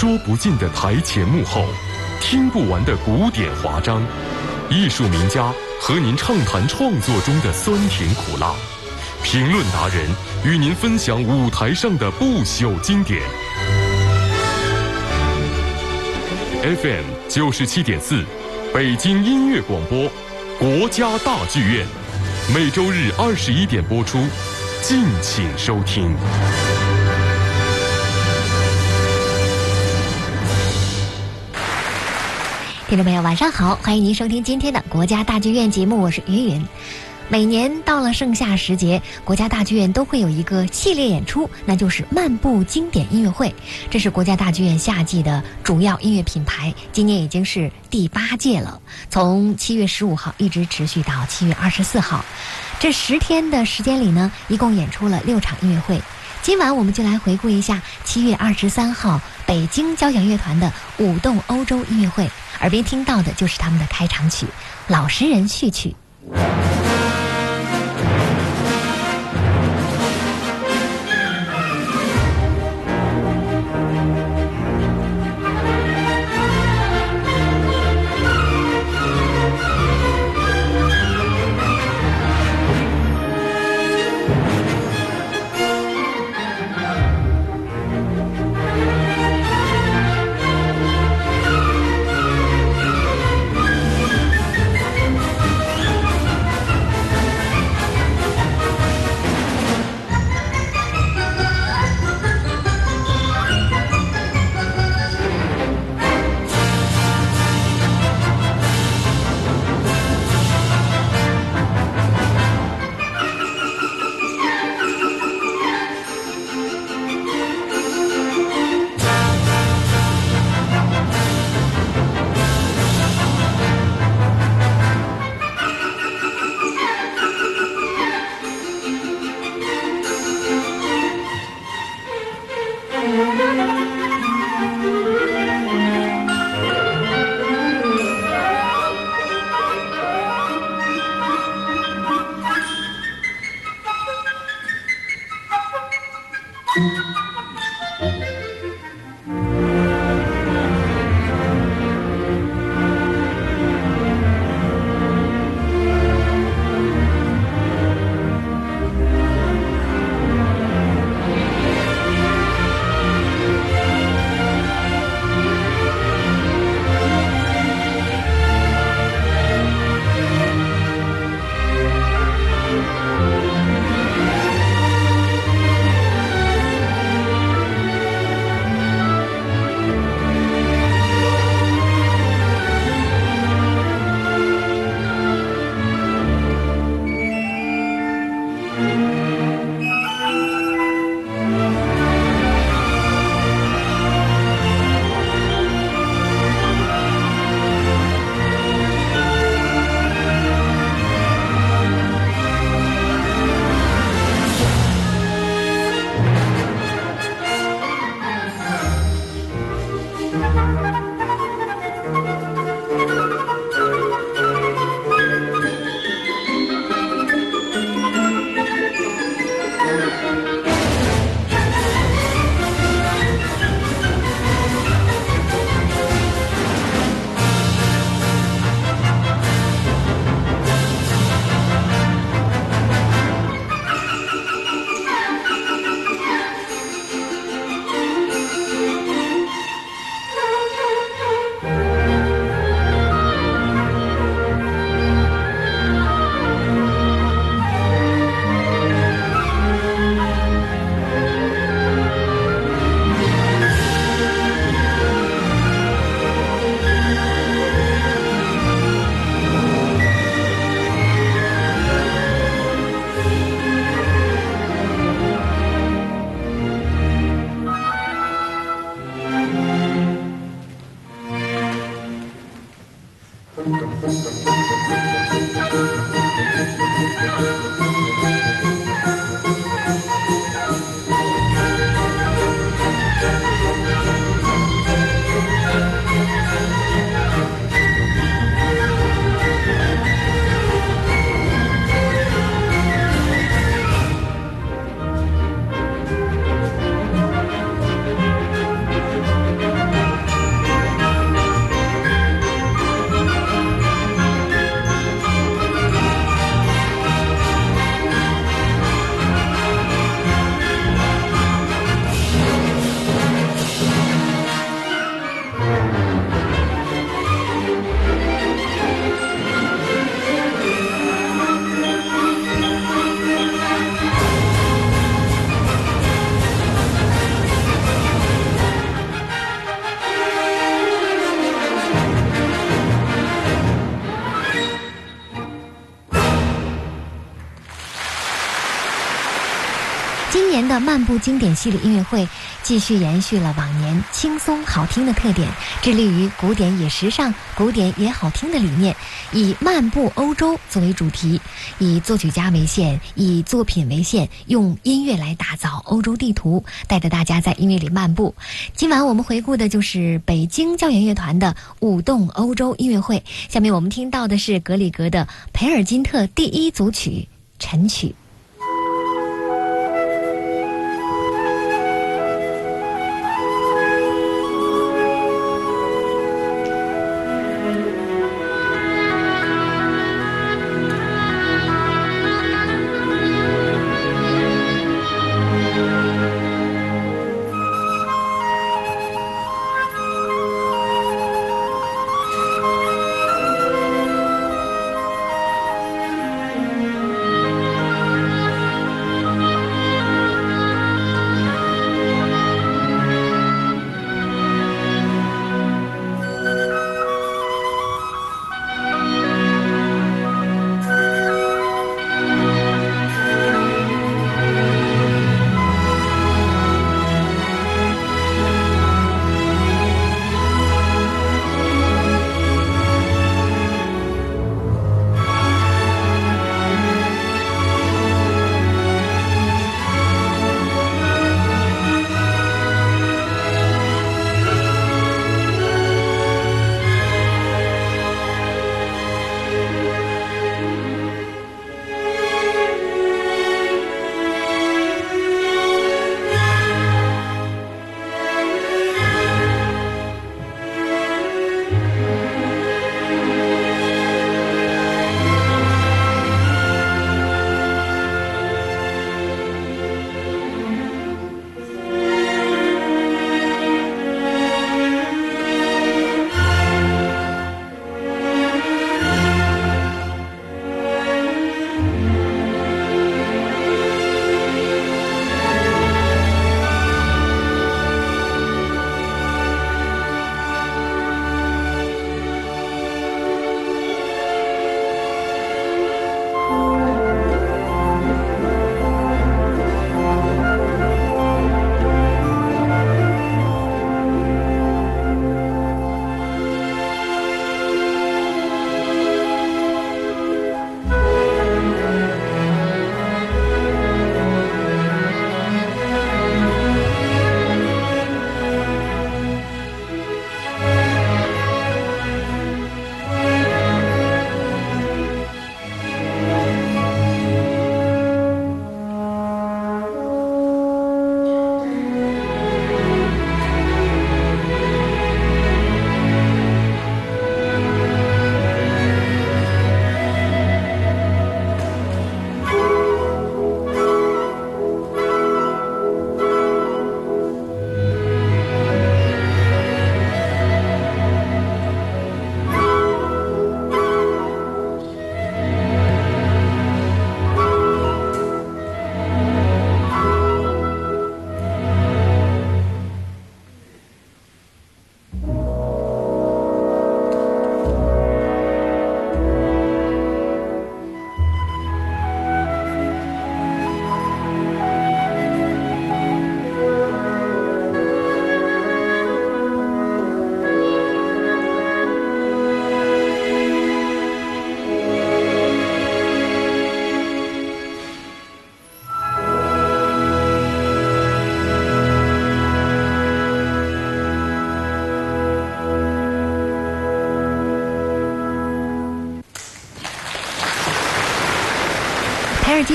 说不尽的台前幕后，听不完的古典华章，艺术名家和您畅谈创作中的酸甜苦辣，评论达人与您分享舞台上的不朽经典。FM 九十七点四，北京音乐广播，国家大剧院，每周日二十一点播出，敬请收听。听众朋友，晚上好，欢迎您收听今天的国家大剧院节目，我是云云。每年到了盛夏时节，国家大剧院都会有一个系列演出，那就是漫步经典音乐会。这是国家大剧院夏季的主要音乐品牌，今年已经是第八届了，从七月十五号一直持续到七月二十四号。这十天的时间里呢，一共演出了六场音乐会。今晚我们就来回顾一下七月二十三号北京交响乐团的舞动欧洲音乐会。耳边听到的就是他们的开场曲《老实人序曲》。今年的漫步经典系列音乐会继续延续了往年轻松好听的特点，致力于古典也时尚、古典也好听的理念，以漫步欧洲作为主题，以作曲家为线，以作品为线，用音乐来打造欧洲地图，带着大家在音乐里漫步。今晚我们回顾的就是北京交响乐团的舞动欧洲音乐会。下面我们听到的是格里格的培尔金特第一组曲晨曲。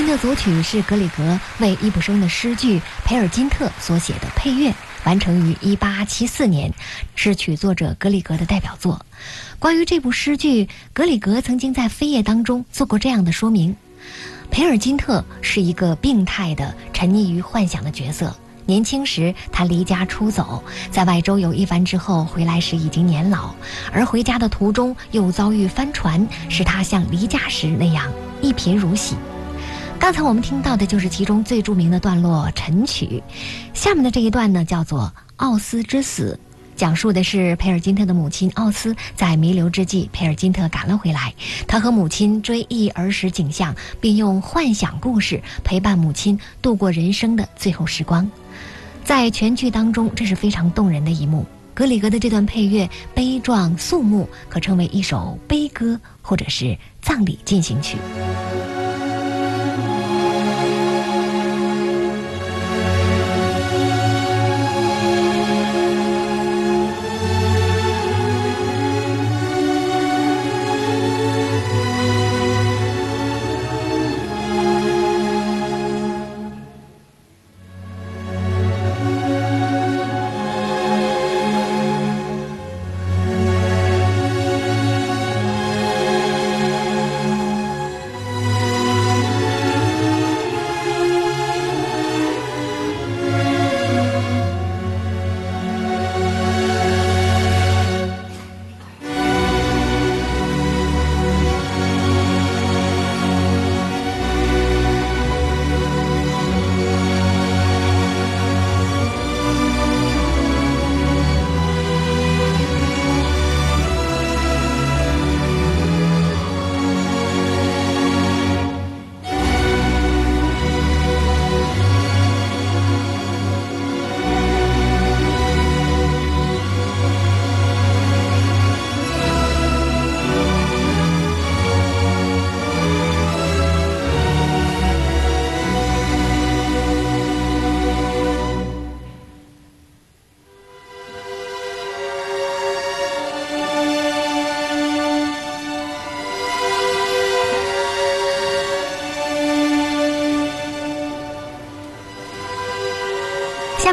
培尔金特组曲是格里格为易卜生的诗句《培尔金特》所写的配乐，完成于1874年，是曲作者格里格的代表作。关于这部诗句，格里格曾经在扉页当中做过这样的说明：培尔金特是一个病态的、沉溺于幻想的角色。年轻时，他离家出走，在外周游一番之后，回来时已经年老，而回家的途中又遭遇帆船，使他像离家时那样一贫如洗。刚才我们听到的就是其中最著名的段落《晨曲》，下面的这一段呢，叫做《奥斯之死》，讲述的是佩尔金特的母亲奥斯在弥留之际，佩尔金特赶了回来，他和母亲追忆儿时景象，并用幻想故事陪伴母亲度过人生的最后时光。在全剧当中，这是非常动人的一幕。格里格的这段配乐悲壮肃穆，可称为一首悲歌或者是葬礼进行曲。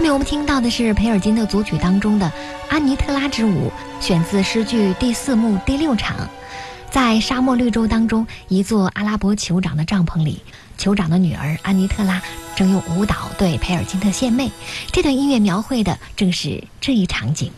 下面我们听到的是培尔金特组曲当中的《安妮特拉之舞》，选自诗句第四幕第六场。在沙漠绿洲当中，一座阿拉伯酋长的帐篷里，酋长的女儿安妮特拉正用舞蹈对培尔金特献媚。这段音乐描绘的正是这一场景。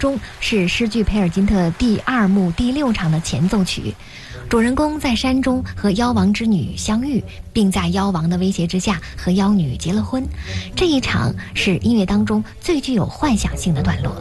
中》是诗句培尔金特第二幕第六场的前奏曲。主人公在山中和妖王之女相遇，并在妖王的威胁之下和妖女结了婚。这一场是音乐当中最具有幻想性的段落。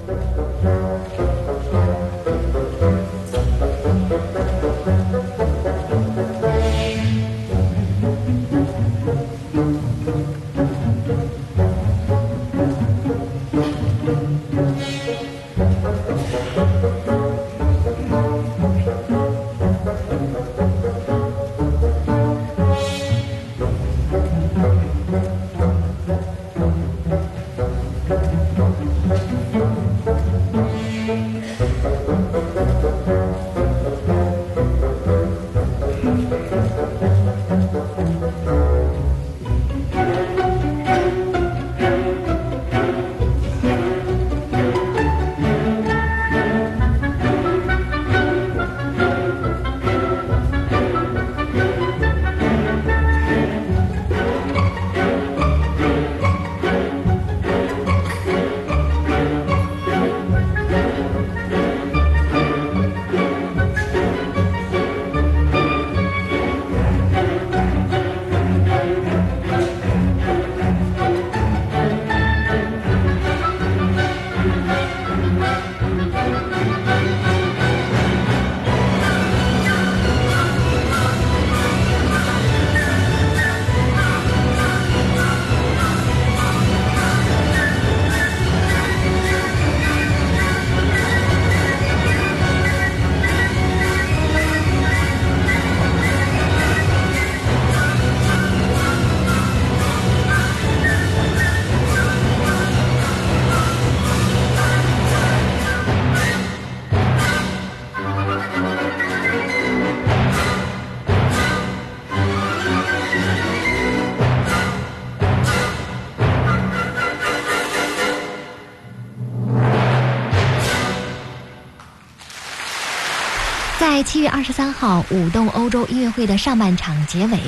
七月二十三号舞动欧洲音乐会的上半场结尾，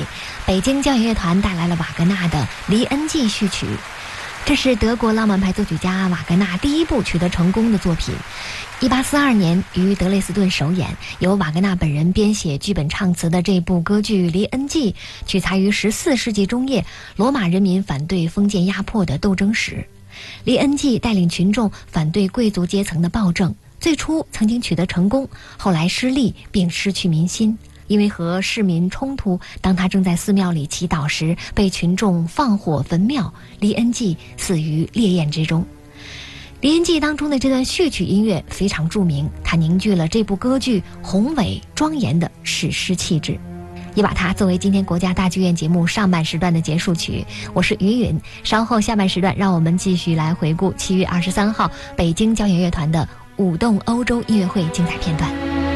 北京交响乐团带来了瓦格纳的《黎恩记》序曲。这是德国浪漫派作曲家瓦格纳第一部取得成功的作品。一八四二年于德累斯顿首演，由瓦格纳本人编写剧本唱词的这部歌剧《黎恩记》，取材于十四世纪中叶罗马人民反对封建压迫的斗争史。黎恩记带领群众反对贵族阶层的暴政。最初曾经取得成功，后来失利并失去民心，因为和市民冲突。当他正在寺庙里祈祷时，被群众放火焚庙，黎恩济死于烈焰之中。黎恩济当中的这段序曲音乐非常著名，它凝聚了这部歌剧宏伟庄严的史诗气质，也把它作为今天国家大剧院节目上半时段的结束曲。我是于允，稍后下半时段让我们继续来回顾七月二十三号北京交响乐团的。舞动欧洲音乐会精彩片段。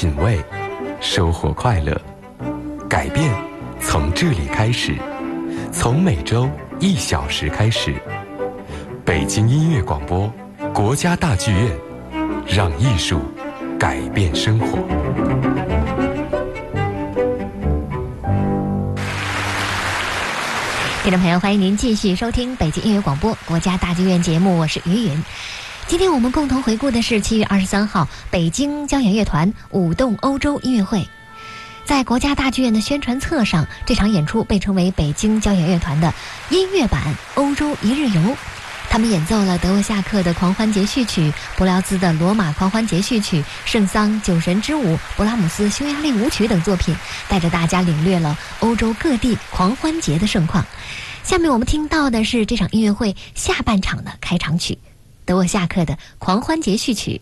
品味，收获快乐。改变从这里开始，从每周一小时开始。北京音乐广播，国家大剧院，让艺术改变生活。听众朋友，欢迎您继续收听北京音乐广播国家大剧院节目，我是于云。今天我们共同回顾的是七月二十三号北京交响乐团舞动欧洲音乐会。在国家大剧院的宣传册上，这场演出被称为北京交响乐团的音乐版欧洲一日游。他们演奏了德沃夏克的狂欢节序曲、布辽兹的罗马狂欢节序曲、圣桑酒神之舞、勃拉姆斯匈牙利舞曲等作品，带着大家领略了欧洲各地狂欢节的盛况。下面我们听到的是这场音乐会下半场的开场曲。等我下课的《狂欢节序曲》。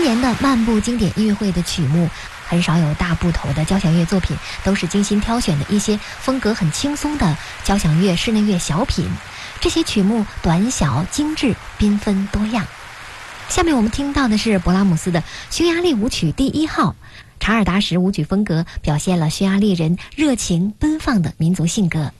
今年的漫步经典音乐会的曲目，很少有大部头的交响乐作品，都是精心挑选的一些风格很轻松的交响乐、室内乐小品。这些曲目短小精致、缤纷多样。下面我们听到的是勃拉姆斯的匈牙利舞曲第一号。查尔达什舞曲风格表现了匈牙利人热情奔放的民族性格。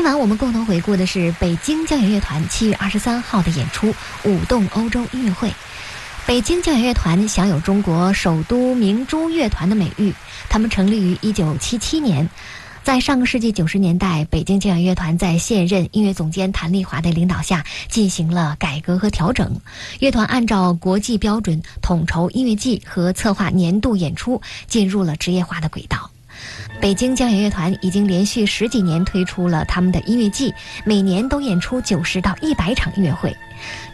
今晚我们共同回顾的是北京交响乐团七月二十三号的演出——舞动欧洲音乐会。北京交响乐团享有“中国首都明珠乐团”的美誉。他们成立于一九七七年，在上个世纪九十年代，北京交响乐团在现任音乐总监谭丽华的领导下进行了改革和调整。乐团按照国际标准统筹音乐季和策划年度演出，进入了职业化的轨道。北京交响乐团已经连续十几年推出了他们的音乐季，每年都演出九十到一百场音乐会。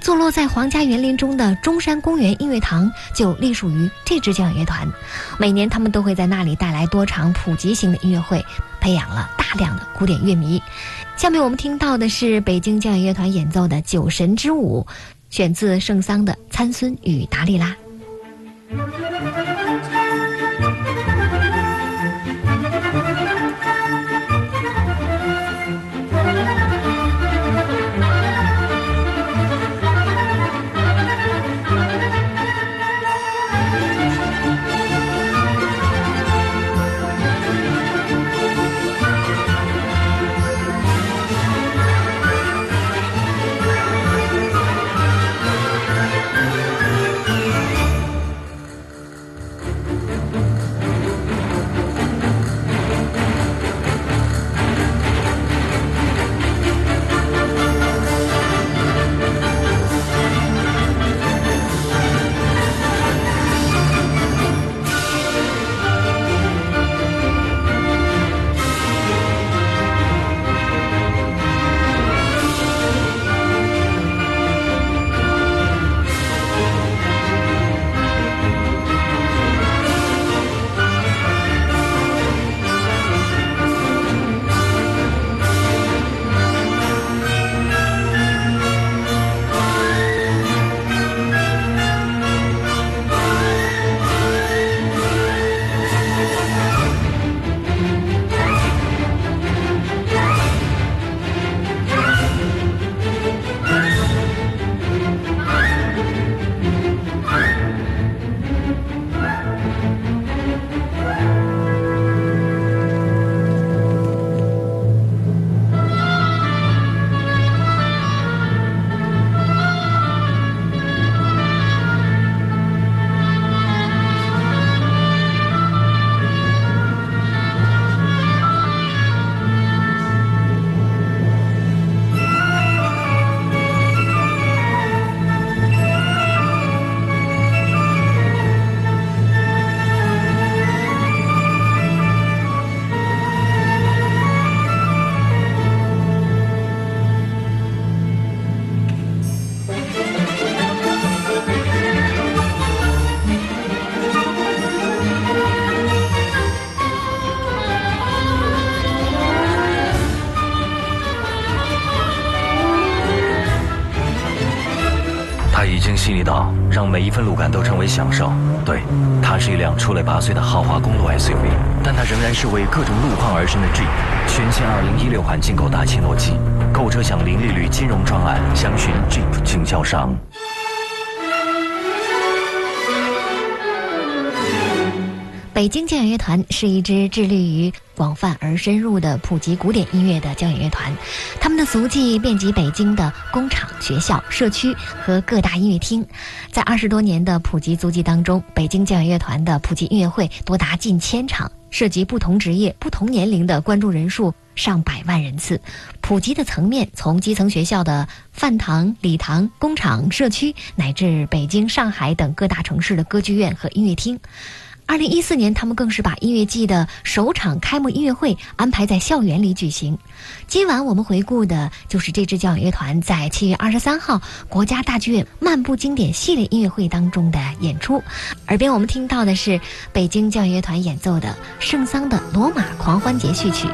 坐落在皇家园林中的中山公园音乐堂就隶属于这支交响乐团，每年他们都会在那里带来多场普及型的音乐会，培养了大量的古典乐迷。下面我们听到的是北京交响乐团演奏的《酒神之舞》，选自圣桑的《参孙与达利拉》。让每一份路感都成为享受。对，它是一辆出类拔萃的豪华公路 SUV，但它仍然是为各种路况而生的 Jeep。全新2016款进口大切诺基，购车享零利率金融专案，详询 Jeep 经销商。北京交响乐团是一支致力于广泛而深入的普及古典音乐的交响乐团，他们的足迹遍及北京的工厂、学校、社区和各大音乐厅。在二十多年的普及足迹当中，北京交响乐团的普及音乐会多达近千场，涉及不同职业、不同年龄的观众人数上百万人次。普及的层面从基层学校的饭堂、礼堂、工厂、社区，乃至北京、上海等各大城市的歌剧院和音乐厅。二零一四年，他们更是把音乐季的首场开幕音乐会安排在校园里举行。今晚我们回顾的就是这支交响乐团在七月二十三号国家大剧院漫步经典系列音乐会当中的演出。耳边我们听到的是北京交响乐团演奏的圣桑的《罗马狂欢节序曲》。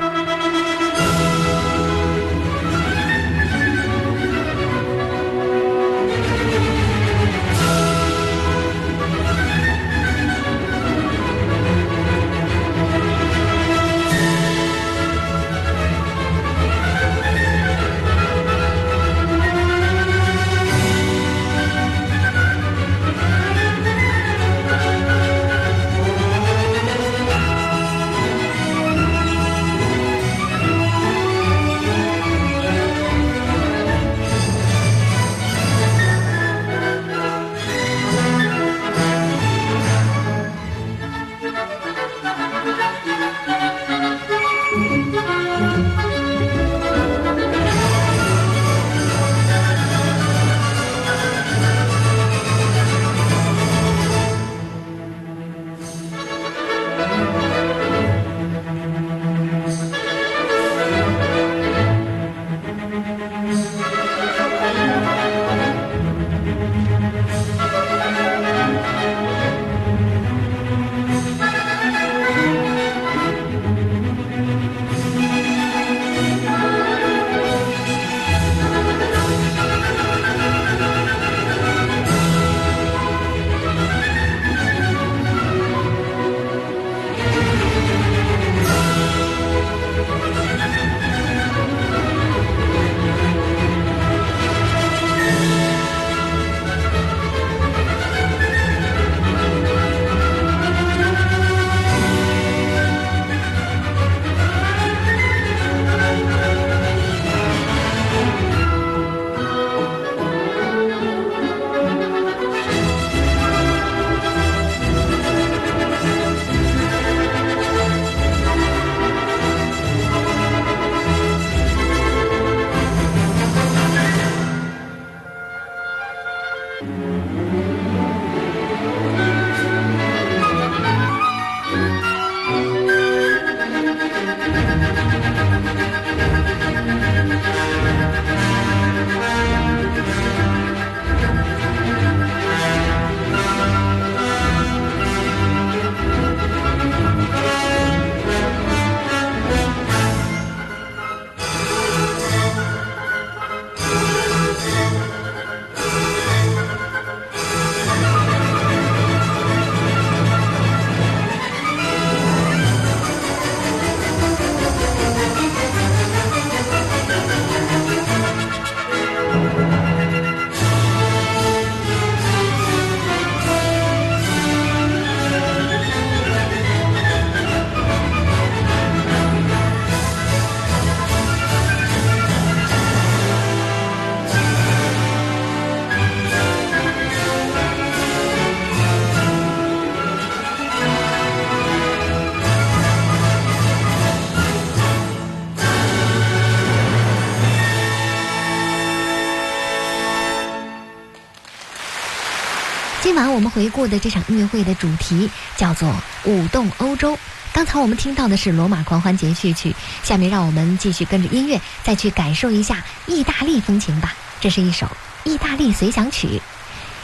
回顾的这场音乐会的主题叫做“舞动欧洲”。刚才我们听到的是《罗马狂欢节序曲》，下面让我们继续跟着音乐再去感受一下意大利风情吧。这是一首意大利随想曲。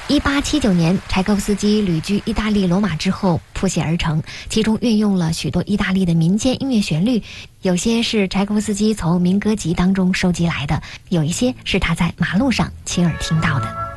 一八七九年，柴可夫斯基旅居意大利罗马之后谱写而成，其中运用了许多意大利的民间音乐旋律，有些是柴可夫斯基从民歌集当中收集来的，有一些是他在马路上亲耳听到的。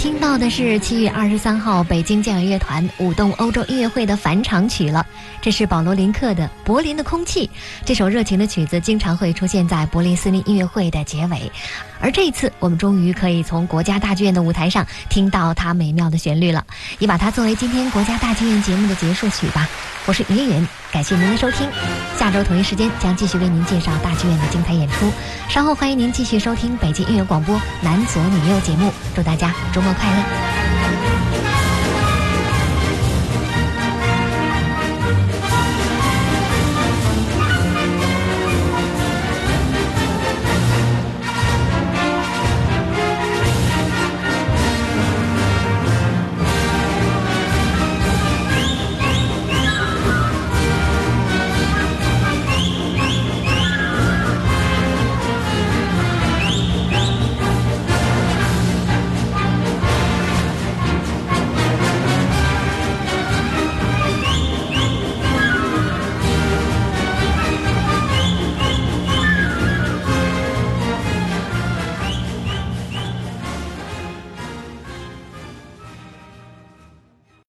听到的是七月二十三号北京交响乐团舞动欧洲音乐会的返场曲了。这是保罗林克的《柏林的空气》。这首热情的曲子经常会出现在柏林森林音乐会的结尾，而这一次我们终于可以从国家大剧院的舞台上听到它美妙的旋律了。也把它作为今天国家大剧院节目的结束曲吧。我是云云，感谢您的收听。下周同一时间将继续为您介绍大剧院的精彩演出。稍后欢迎您继续收听北京音乐广播《男左女右》节目。祝大家周末快乐！